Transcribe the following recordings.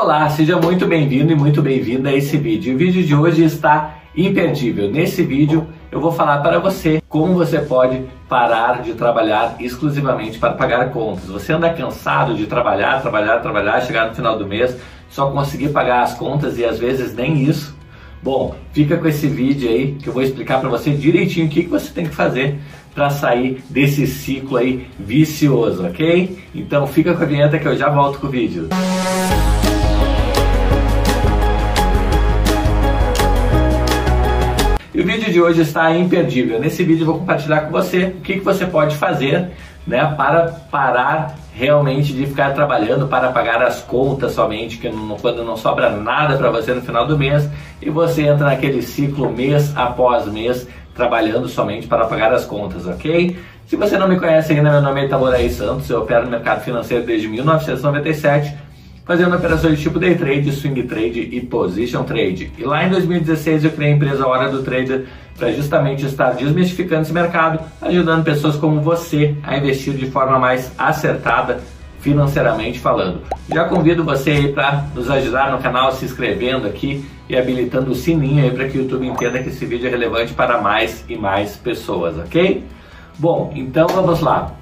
Olá, seja muito bem-vindo e muito bem-vinda a esse vídeo. O vídeo de hoje está imperdível. Nesse vídeo eu vou falar para você como você pode parar de trabalhar exclusivamente para pagar contas. Você anda cansado de trabalhar, trabalhar, trabalhar, chegar no final do mês, só conseguir pagar as contas e às vezes nem isso. Bom, fica com esse vídeo aí que eu vou explicar para você direitinho o que, que você tem que fazer para sair desse ciclo aí vicioso, ok? Então fica com a vinheta que eu já volto com o vídeo. E hoje está imperdível. Nesse vídeo eu vou compartilhar com você o que, que você pode fazer né, para parar realmente de ficar trabalhando para pagar as contas somente, que não, quando não sobra nada para você no final do mês e você entra naquele ciclo mês após mês trabalhando somente para pagar as contas, ok? Se você não me conhece ainda, meu nome é Itaboraí Santos, eu opero no mercado financeiro desde 1997 fazendo operações tipo day trade, swing trade e position trade. E lá em 2016 eu criei a empresa Hora do Trader para justamente estar desmistificando esse mercado, ajudando pessoas como você a investir de forma mais acertada financeiramente falando. Já convido você aí para nos ajudar no canal se inscrevendo aqui e habilitando o sininho aí para que o YouTube entenda que esse vídeo é relevante para mais e mais pessoas, ok? Bom, então vamos lá.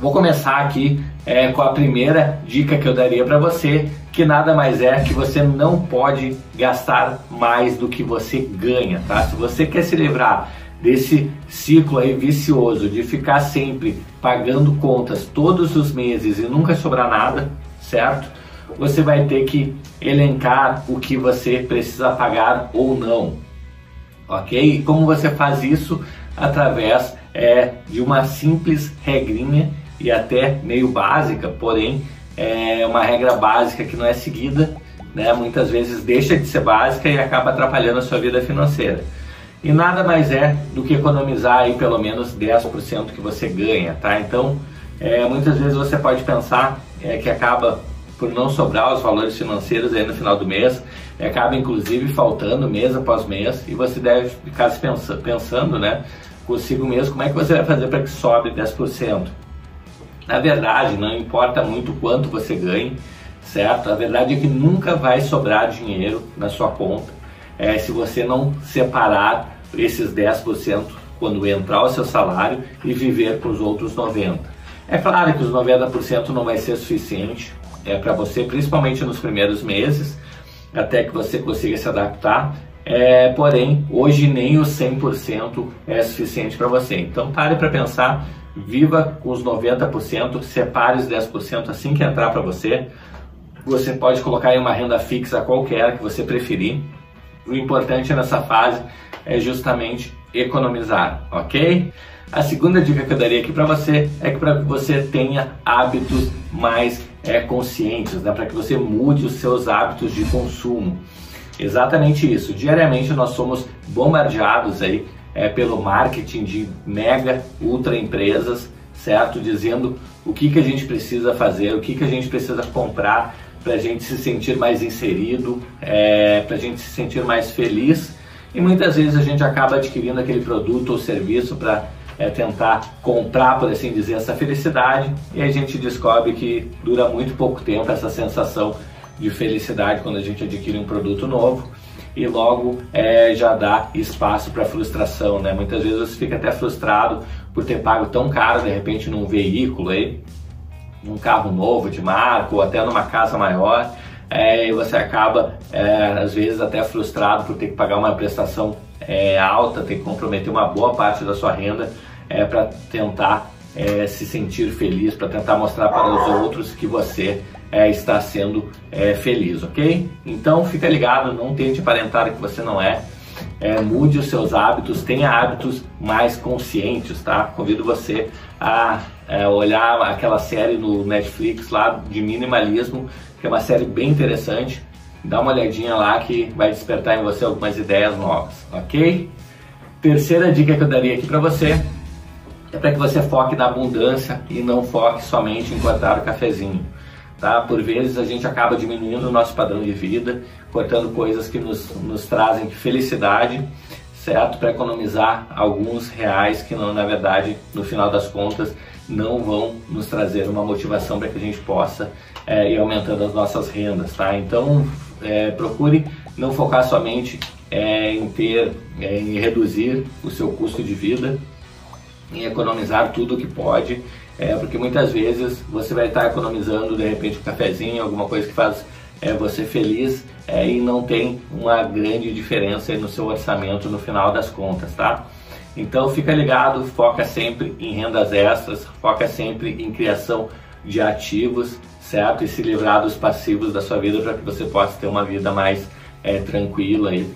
Vou começar aqui é, com a primeira dica que eu daria para você, que nada mais é que você não pode gastar mais do que você ganha, tá? Se você quer se livrar desse ciclo aí vicioso de ficar sempre pagando contas todos os meses e nunca sobrar nada, certo? Você vai ter que elencar o que você precisa pagar ou não, ok? E como você faz isso? Através é, de uma simples regrinha e até meio básica, porém é uma regra básica que não é seguida, né? muitas vezes deixa de ser básica e acaba atrapalhando a sua vida financeira. E nada mais é do que economizar aí pelo menos 10% que você ganha, tá? Então, é, muitas vezes você pode pensar é, que acaba por não sobrar os valores financeiros aí no final do mês, acaba inclusive faltando mês após mês e você deve ficar se pensando, pensando né, consigo mesmo como é que você vai fazer para que sobre 10%. Na verdade, não importa muito quanto você ganhe, certo? A verdade é que nunca vai sobrar dinheiro na sua conta é, se você não separar esses 10% quando entrar o seu salário e viver com os outros 90%. É claro que os 90% não vai ser suficiente é, para você, principalmente nos primeiros meses, até que você consiga se adaptar. É, porém, hoje nem os 100% é suficiente para você. Então pare para pensar viva com os 90%, separe os 10% assim que entrar para você. Você pode colocar em uma renda fixa qualquer que você preferir. O importante nessa fase é justamente economizar, ok? A segunda dica que eu daria aqui para você é que para que você tenha hábitos mais é, conscientes, né? para que você mude os seus hábitos de consumo. Exatamente isso. Diariamente nós somos bombardeados aí é, pelo marketing de mega ultra empresas, certo? Dizendo o que, que a gente precisa fazer, o que, que a gente precisa comprar para a gente se sentir mais inserido, é, para a gente se sentir mais feliz. E muitas vezes a gente acaba adquirindo aquele produto ou serviço para é, tentar comprar, por assim dizer, essa felicidade e a gente descobre que dura muito pouco tempo essa sensação de felicidade quando a gente adquire um produto novo e logo é, já dá espaço para frustração, né? Muitas vezes você fica até frustrado por ter pago tão caro de repente num veículo aí, num carro novo de marca ou até numa casa maior, é, e você acaba é, às vezes até frustrado por ter que pagar uma prestação é, alta, ter que comprometer uma boa parte da sua renda é, para tentar é, se sentir feliz, para tentar mostrar para os outros que você é, está sendo é, feliz, ok? Então fica ligado, não tente aparentar que você não é. é. mude os seus hábitos, tenha hábitos mais conscientes, tá? Convido você a é, olhar aquela série no Netflix lá de minimalismo, que é uma série bem interessante. Dá uma olhadinha lá que vai despertar em você algumas ideias novas, ok? Terceira dica que eu daria aqui para você é para que você foque na abundância e não foque somente em cortar o cafezinho. Tá? Por vezes a gente acaba diminuindo o nosso padrão de vida, cortando coisas que nos, nos trazem felicidade, certo? Para economizar alguns reais que não, na verdade, no final das contas, não vão nos trazer uma motivação para que a gente possa é, ir aumentando as nossas rendas, tá? Então é, procure não focar somente é, em ter, é, em reduzir o seu custo de vida, em economizar tudo o que pode, é, porque muitas vezes você vai estar economizando de repente um cafezinho, alguma coisa que faz é, você feliz é, e não tem uma grande diferença no seu orçamento no final das contas, tá? Então fica ligado, foca sempre em rendas extras, foca sempre em criação de ativos, certo? E se livrar dos passivos da sua vida para que você possa ter uma vida mais é, tranquila aí,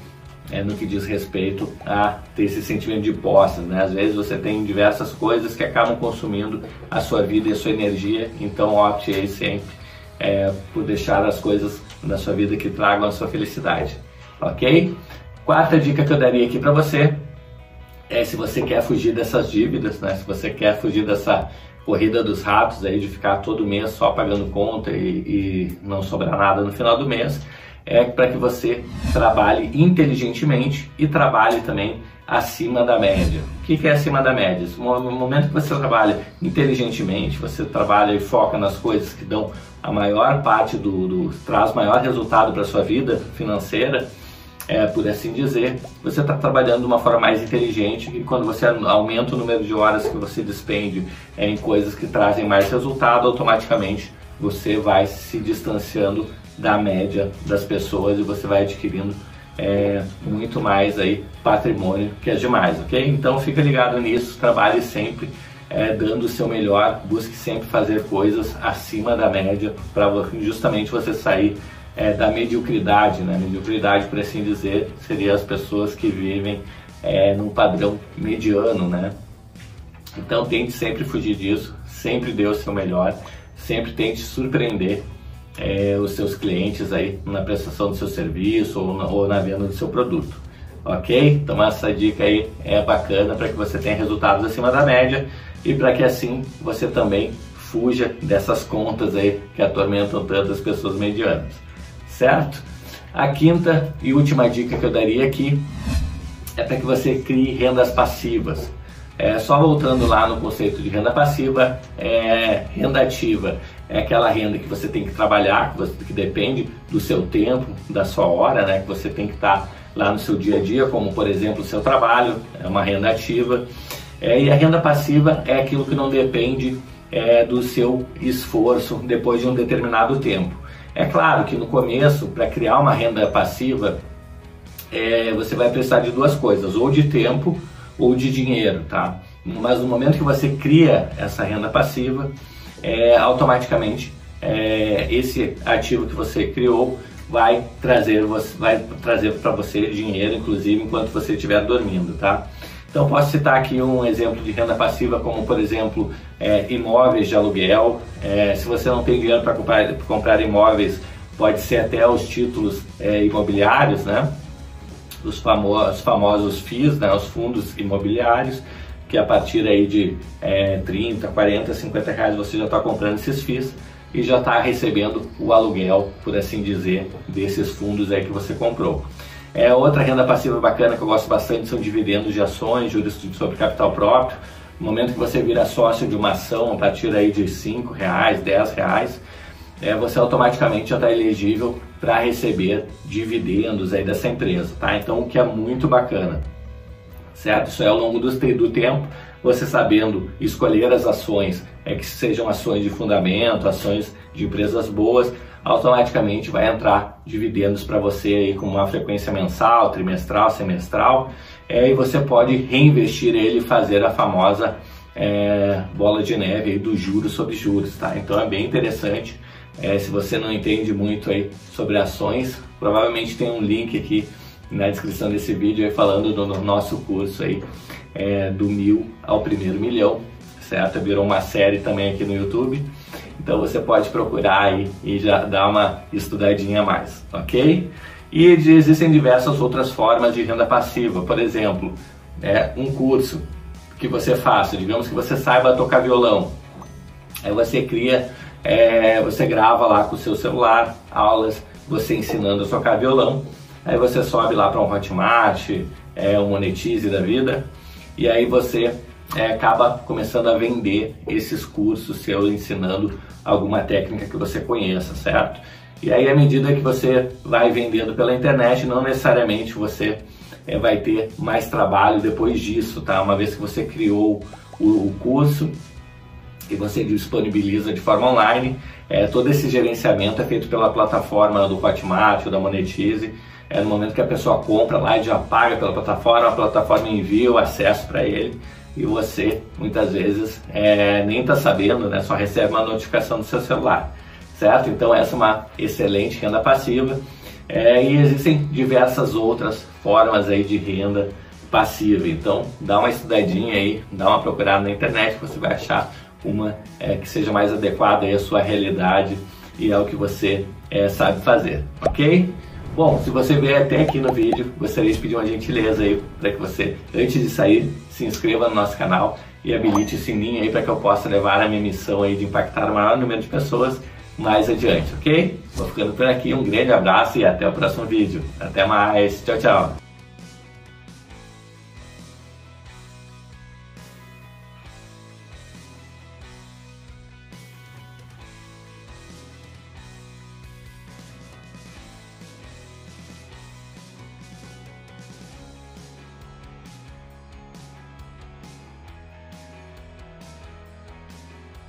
é, no que diz respeito a ter esse sentimento de posse, né? Às vezes você tem diversas coisas que acabam consumindo a sua vida e a sua energia, então opte aí sempre é, por deixar as coisas na sua vida que tragam a sua felicidade, ok? Quarta dica que eu daria aqui para você é se você quer fugir dessas dívidas, né? Se você quer fugir dessa corrida dos ratos aí de ficar todo mês só pagando conta e, e não sobrar nada no final do mês, é para que você trabalhe inteligentemente e trabalhe também acima da média. O que é acima da média? No momento que você trabalha inteligentemente, você trabalha e foca nas coisas que dão a maior parte do, do traz maior resultado para sua vida financeira, é, por assim dizer, você está trabalhando de uma forma mais inteligente e quando você aumenta o número de horas que você despende é, em coisas que trazem mais resultado, automaticamente você vai se distanciando da média das pessoas e você vai adquirindo é, muito mais aí patrimônio que as demais, ok? Então fica ligado nisso, trabalhe sempre é, dando o seu melhor, busque sempre fazer coisas acima da média para justamente você sair é, da mediocridade, né? Mediocridade, por assim dizer, seria as pessoas que vivem é, num padrão mediano, né? Então tente sempre fugir disso, sempre dê o seu melhor, sempre tente surpreender é, os seus clientes aí na prestação do seu serviço ou na, ou na venda do seu produto. Ok? Então essa dica aí é bacana para que você tenha resultados acima da média e para que assim você também fuja dessas contas aí que atormentam tantas pessoas medianas, certo? A quinta e última dica que eu daria aqui é para que você crie rendas passivas. É, só voltando lá no conceito de renda passiva, é, renda ativa é aquela renda que você tem que trabalhar, que, você, que depende do seu tempo, da sua hora, né, que você tem que estar lá no seu dia a dia, como por exemplo o seu trabalho, é uma renda ativa. É, e a renda passiva é aquilo que não depende é, do seu esforço depois de um determinado tempo. É claro que no começo, para criar uma renda passiva, é, você vai precisar de duas coisas, ou de tempo ou de dinheiro, tá? Mas no momento que você cria essa renda passiva, é, automaticamente é, esse ativo que você criou vai trazer vai trazer para você dinheiro, inclusive enquanto você estiver dormindo, tá? Então posso citar aqui um exemplo de renda passiva, como por exemplo é, imóveis de aluguel. É, se você não tem dinheiro para comprar, comprar imóveis, pode ser até os títulos é, imobiliários, né? Os famosos, famosos FIIs, né? os fundos imobiliários que a partir aí de é, 30, 40, 50 reais você já está comprando esses FIIs e já está recebendo o aluguel, por assim dizer, desses fundos aí que você comprou. É, outra renda passiva bacana que eu gosto bastante são dividendos de ações, juros sobre capital próprio. No momento que você vira sócio de uma ação a partir aí de 5 reais, 10 reais, é, você automaticamente já está elegível para receber dividendos aí dessa empresa, tá? Então, o que é muito bacana certo? Isso é ao longo do, do tempo, você sabendo escolher as ações, é que sejam ações de fundamento, ações de empresas boas, automaticamente vai entrar dividendos para você aí com uma frequência mensal, trimestral, semestral, é, e você pode reinvestir ele e fazer a famosa é, bola de neve dos juros sobre juros, tá? Então é bem interessante. É, se você não entende muito aí sobre ações, provavelmente tem um link aqui na descrição desse vídeo aí falando do nosso curso aí é, do mil ao primeiro milhão, certo? Virou uma série também aqui no YouTube. Então você pode procurar aí e já dar uma estudadinha a mais, ok? E existem diversas outras formas de renda passiva, por exemplo, é, um curso que você faça, digamos que você saiba tocar violão, aí você cria, é, você grava lá com o seu celular aulas, você ensinando a tocar violão, Aí você sobe lá para um Hotmart, é, um Monetize da vida, e aí você é, acaba começando a vender esses cursos seus ensinando alguma técnica que você conheça, certo? E aí, à medida que você vai vendendo pela internet, não necessariamente você é, vai ter mais trabalho depois disso, tá? Uma vez que você criou o, o curso e você disponibiliza de forma online, é, todo esse gerenciamento é feito pela plataforma do Hotmart ou da Monetize. É no momento que a pessoa compra lá e já paga pela plataforma, a plataforma envia o acesso para ele e você muitas vezes é, nem está sabendo, né? Só recebe uma notificação do seu celular certo? Então essa é uma excelente renda passiva é, e existem diversas outras formas aí de renda passiva. Então dá uma estudadinha aí, dá uma procurada na internet, você vai achar uma é, que seja mais adequada à sua realidade e ao que você é, sabe fazer, ok? Bom, se você veio até aqui no vídeo, gostaria de pedir uma gentileza aí para que você, antes de sair, se inscreva no nosso canal e habilite o sininho aí para que eu possa levar a minha missão aí de impactar o maior número de pessoas mais adiante, ok? Vou ficando por aqui, um grande abraço e até o próximo vídeo. Até mais, tchau, tchau!